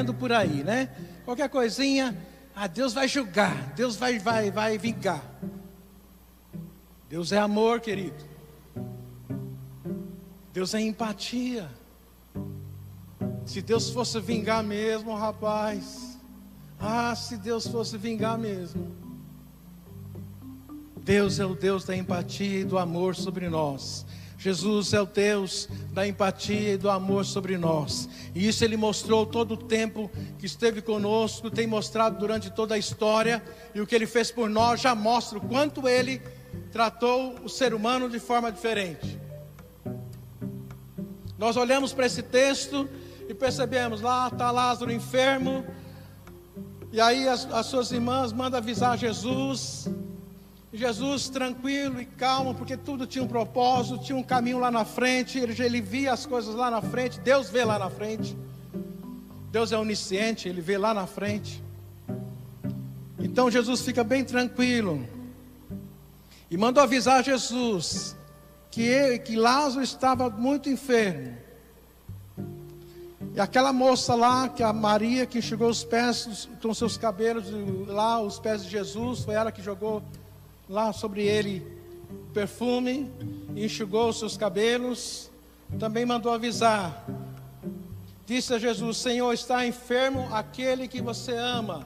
vendo por aí, né? Qualquer coisinha, ah, Deus vai julgar, Deus vai, vai, vai vingar. Deus é amor, querido. Deus é empatia. Se Deus fosse vingar mesmo, rapaz. Ah, se Deus fosse vingar mesmo. Deus é o Deus da empatia e do amor sobre nós. Jesus é o Deus da empatia e do amor sobre nós. E isso ele mostrou todo o tempo que esteve conosco, tem mostrado durante toda a história. E o que ele fez por nós já mostra o quanto ele tratou o ser humano de forma diferente. Nós olhamos para esse texto e percebemos: lá está Lázaro enfermo. E aí as, as suas irmãs mandam avisar Jesus. Jesus tranquilo e calmo, porque tudo tinha um propósito, tinha um caminho lá na frente, ele, ele via as coisas lá na frente, Deus vê lá na frente. Deus é onisciente, ele vê lá na frente. Então Jesus fica bem tranquilo. E mandou avisar Jesus que, ele, que Lázaro estava muito enfermo. E aquela moça lá, que a Maria, que enxugou os pés com seus cabelos lá, os pés de Jesus, foi ela que jogou lá sobre ele perfume, enxugou seus cabelos, também mandou avisar. Disse a Jesus: Senhor, está enfermo aquele que você ama.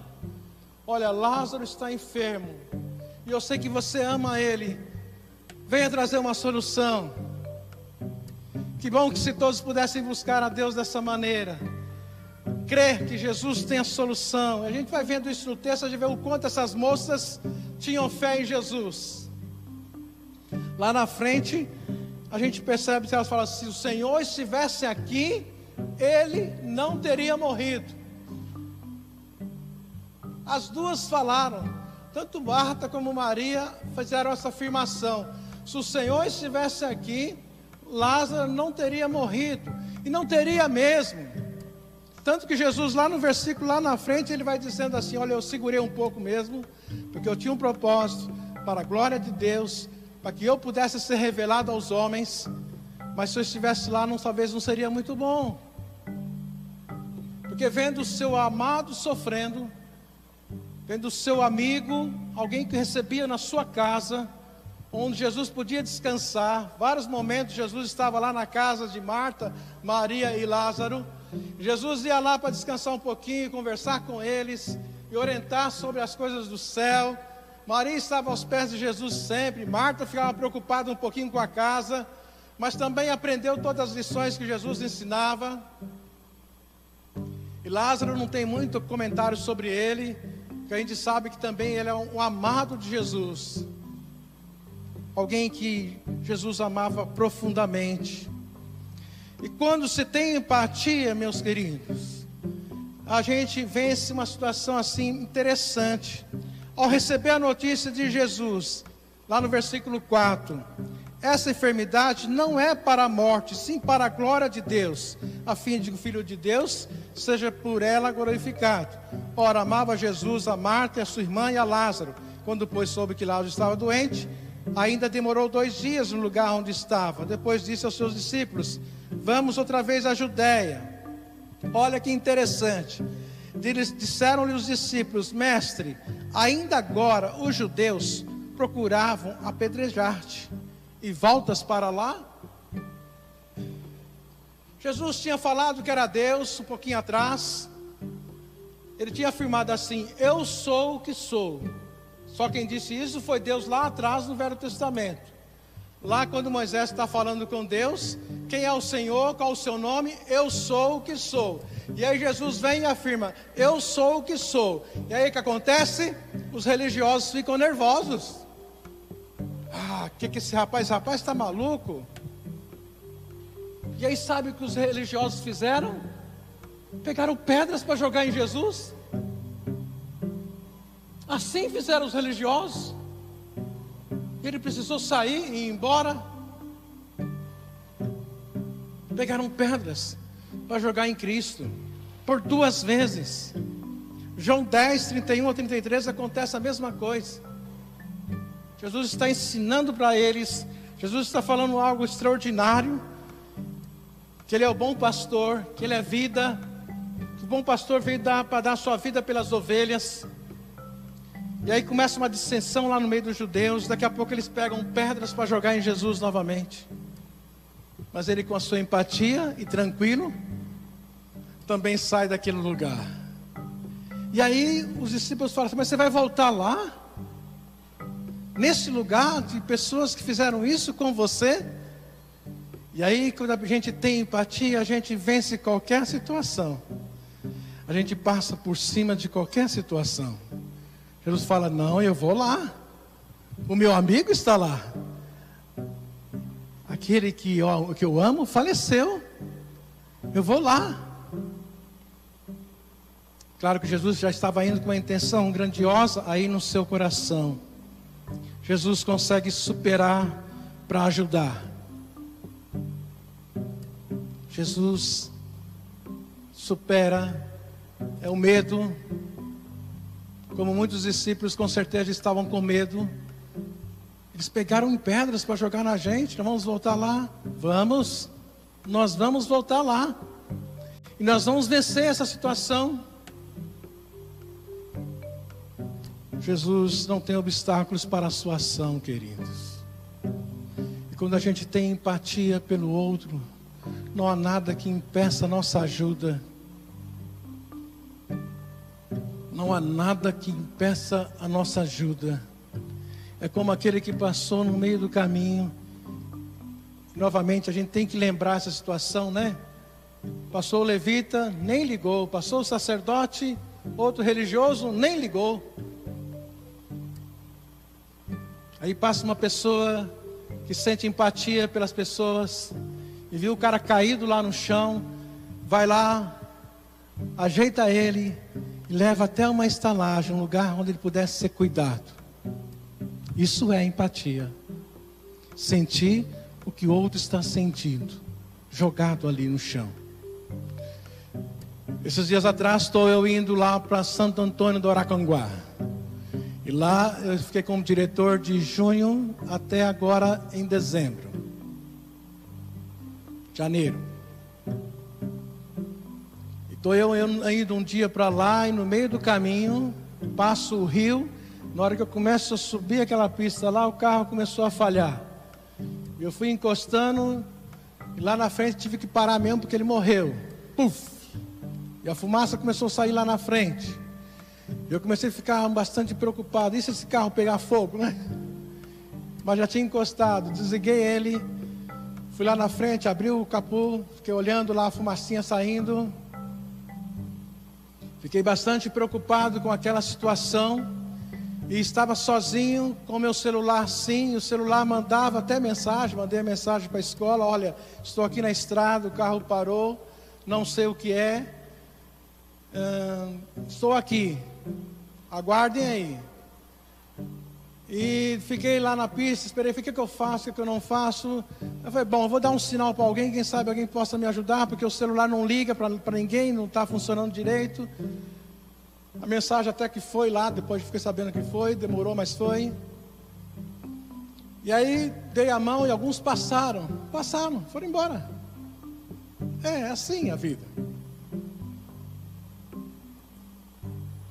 Olha, Lázaro está enfermo, e eu sei que você ama ele. Venha trazer uma solução. Que bom que se todos pudessem buscar a Deus dessa maneira. Crer que Jesus tem a solução. A gente vai vendo isso no texto, a gente vê o quanto essas moças tinham fé em Jesus. Lá na frente, a gente percebe que elas falam: se o Senhor estivesse aqui, ele não teria morrido. As duas falaram, tanto Marta como Maria fizeram essa afirmação: se o Senhor estivesse aqui, Lázaro não teria morrido, e não teria mesmo. Tanto que Jesus, lá no versículo, lá na frente, ele vai dizendo assim: Olha, eu segurei um pouco mesmo, porque eu tinha um propósito para a glória de Deus, para que eu pudesse ser revelado aos homens, mas se eu estivesse lá, não, talvez não seria muito bom, porque vendo o seu amado sofrendo, vendo o seu amigo, alguém que recebia na sua casa, onde Jesus podia descansar, vários momentos Jesus estava lá na casa de Marta, Maria e Lázaro. Jesus ia lá para descansar um pouquinho, conversar com eles e orientar sobre as coisas do céu. Maria estava aos pés de Jesus sempre. Marta ficava preocupada um pouquinho com a casa, mas também aprendeu todas as lições que Jesus ensinava. E Lázaro não tem muito comentário sobre ele, que a gente sabe que também ele é um amado de Jesus. Alguém que Jesus amava profundamente. E quando se tem empatia, meus queridos, a gente vence uma situação assim interessante. Ao receber a notícia de Jesus, lá no versículo 4, essa enfermidade não é para a morte, sim para a glória de Deus, a fim de que o Filho de Deus seja por ela glorificado. Ora, amava Jesus a Marta, a sua irmã e a Lázaro. Quando, pois, soube que Lázaro estava doente, ainda demorou dois dias no lugar onde estava. Depois disse aos seus discípulos: Vamos outra vez à Judéia. Olha que interessante. Disseram-lhe os discípulos: Mestre, ainda agora os judeus procuravam apedrejar-te. E voltas para lá? Jesus tinha falado que era Deus um pouquinho atrás. Ele tinha afirmado assim: Eu sou o que sou. Só quem disse isso foi Deus lá atrás no Velho Testamento. Lá quando Moisés está falando com Deus, quem é o Senhor, qual o seu nome? Eu sou o que sou. E aí Jesus vem e afirma: Eu sou o que sou. E aí o que acontece? Os religiosos ficam nervosos. Ah, que, que esse rapaz, rapaz está maluco? E aí sabe o que os religiosos fizeram? Pegaram pedras para jogar em Jesus. Assim fizeram os religiosos. Ele precisou sair e ir embora. Pegaram pedras para jogar em Cristo, por duas vezes. João 10, 31 a 33 acontece a mesma coisa. Jesus está ensinando para eles, Jesus está falando algo extraordinário, que Ele é o bom pastor, que Ele é vida, O bom pastor veio dar para dar sua vida pelas ovelhas. E aí começa uma dissensão lá no meio dos judeus. Daqui a pouco eles pegam pedras para jogar em Jesus novamente. Mas ele, com a sua empatia e tranquilo, também sai daquele lugar. E aí os discípulos falam assim: Mas você vai voltar lá? Nesse lugar de pessoas que fizeram isso com você? E aí, quando a gente tem empatia, a gente vence qualquer situação. A gente passa por cima de qualquer situação. Jesus fala: Não, eu vou lá. O meu amigo está lá. Aquele que eu, que eu amo faleceu. Eu vou lá. Claro que Jesus já estava indo com uma intenção grandiosa aí no seu coração. Jesus consegue superar para ajudar. Jesus supera é o medo, como muitos discípulos com certeza estavam com medo, eles pegaram pedras para jogar na gente. Nós vamos voltar lá? Vamos. Nós vamos voltar lá. E nós vamos vencer essa situação. Jesus não tem obstáculos para a sua ação, queridos. E quando a gente tem empatia pelo outro, não há nada que impeça a nossa ajuda. Não há nada que impeça a nossa ajuda. É como aquele que passou no meio do caminho. Novamente, a gente tem que lembrar essa situação, né? Passou o levita, nem ligou. Passou o sacerdote, outro religioso, nem ligou. Aí passa uma pessoa que sente empatia pelas pessoas e viu o cara caído lá no chão, vai lá, ajeita ele e leva até uma estalagem, um lugar onde ele pudesse ser cuidado. Isso é empatia. Sentir o que o outro está sentindo, jogado ali no chão. Esses dias atrás estou eu indo lá para Santo Antônio do Aracanguá. E lá eu fiquei como diretor de junho até agora em dezembro. Janeiro. Estou eu, eu indo um dia para lá e no meio do caminho passo o rio. Na hora que eu começo a subir aquela pista lá, o carro começou a falhar. Eu fui encostando e lá na frente tive que parar mesmo porque ele morreu. Puf! E a fumaça começou a sair lá na frente. Eu comecei a ficar bastante preocupado. E se esse carro pegar fogo, né? Mas já tinha encostado. Desliguei ele. Fui lá na frente, abri o capô. Fiquei olhando lá a fumacinha saindo. Fiquei bastante preocupado com aquela situação e estava sozinho com meu celular sim, o celular mandava até mensagem, mandei a mensagem para a escola, olha, estou aqui na estrada, o carro parou, não sei o que é, estou aqui, aguardem aí. E fiquei lá na pista, esperei, o que, que eu faço, o que, que eu não faço. Eu falei, bom, eu vou dar um sinal para alguém, quem sabe alguém possa me ajudar, porque o celular não liga para ninguém, não está funcionando direito. A mensagem até que foi lá, depois fiquei sabendo que foi, demorou, mas foi. E aí dei a mão e alguns passaram, passaram, foram embora. É, é assim a vida.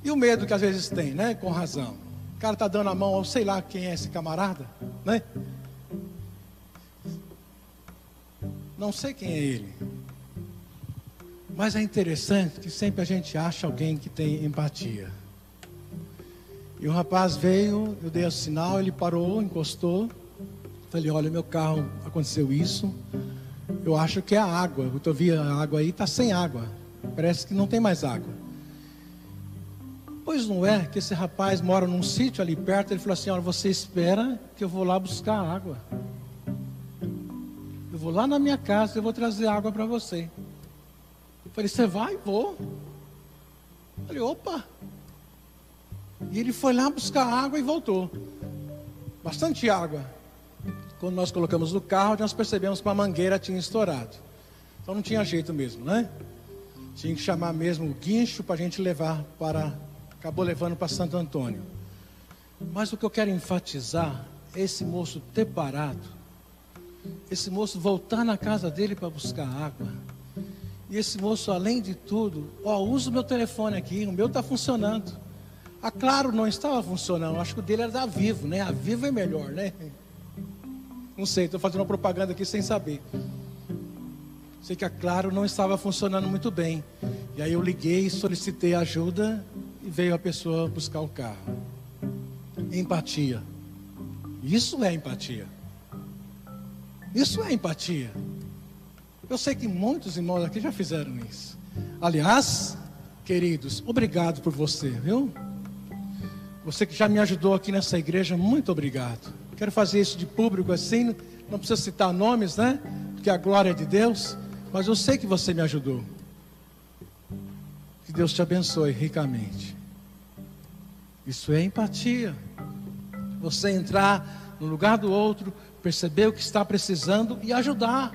E o medo que às vezes tem, né? Com razão cara está dando a mão ao sei lá quem é esse camarada, né? Não sei quem é ele. Mas é interessante que sempre a gente acha alguém que tem empatia. E o rapaz veio, eu dei o sinal, ele parou, encostou. Falei, olha, meu carro aconteceu isso. Eu acho que é a água. Eu vi a água aí, está sem água. Parece que não tem mais água. Pois não é que esse rapaz mora num sítio ali perto, ele falou assim: Olha, você espera que eu vou lá buscar água. Eu vou lá na minha casa, eu vou trazer água para você. Eu falei: Você vai? Vou. Eu falei: Opa. E ele foi lá buscar água e voltou. Bastante água. Quando nós colocamos no carro, nós percebemos que a mangueira tinha estourado. Então não tinha jeito mesmo, né? Tinha que chamar mesmo o guincho para a gente levar para acabou levando para Santo Antônio. Mas o que eu quero enfatizar é esse moço ter parado, esse moço voltar na casa dele para buscar água. E esse moço, além de tudo, ó, usa o meu telefone aqui, o meu está funcionando. A Claro não estava funcionando, acho que o dele era da Vivo, né? A Vivo é melhor, né? Não sei, estou fazendo uma propaganda aqui sem saber. Sei que a Claro não estava funcionando muito bem. E aí eu liguei, solicitei ajuda veio a pessoa buscar o carro. Empatia. Isso é empatia. Isso é empatia. Eu sei que muitos irmãos aqui já fizeram isso. Aliás, queridos, obrigado por você, viu? Você que já me ajudou aqui nessa igreja, muito obrigado. Quero fazer isso de público assim, não precisa citar nomes, né? Porque a glória é de Deus, mas eu sei que você me ajudou. Que Deus te abençoe ricamente. Isso é empatia. Você entrar no lugar do outro, perceber o que está precisando e ajudar.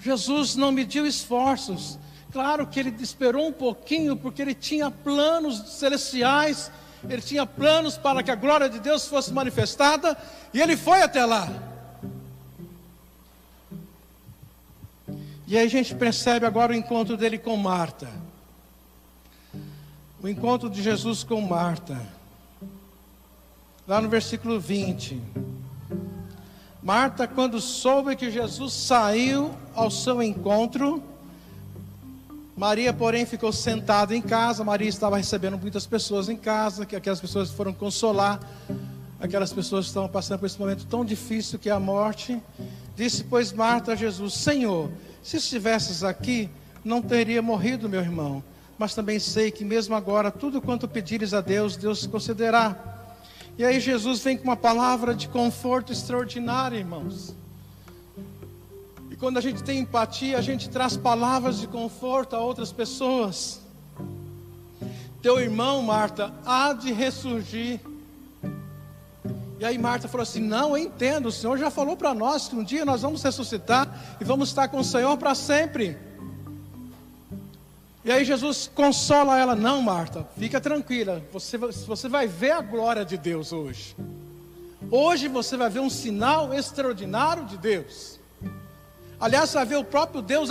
Jesus não mediu esforços. Claro que ele esperou um pouquinho, porque ele tinha planos celestiais, ele tinha planos para que a glória de Deus fosse manifestada, e ele foi até lá. E aí a gente percebe agora o encontro dele com Marta. O encontro de Jesus com Marta. Lá no versículo 20. Marta, quando soube que Jesus saiu ao seu encontro, Maria, porém, ficou sentada em casa. Maria estava recebendo muitas pessoas em casa, que aquelas pessoas foram consolar aquelas pessoas estavam passando por esse momento tão difícil que é a morte. Disse, pois, Marta a Jesus: Senhor, se estivesses aqui, não teria morrido meu irmão. Mas também sei que mesmo agora, tudo quanto pedires a Deus, Deus concederá. E aí Jesus vem com uma palavra de conforto extraordinária, irmãos. E quando a gente tem empatia, a gente traz palavras de conforto a outras pessoas. Teu irmão, Marta, há de ressurgir. E aí Marta falou assim: Não, eu entendo, o Senhor já falou para nós que um dia nós vamos ressuscitar e vamos estar com o Senhor para sempre. E aí Jesus consola ela: Não, Marta, fica tranquila, você, você vai ver a glória de Deus hoje. Hoje você vai ver um sinal extraordinário de Deus. Aliás, você vai ver o próprio Deus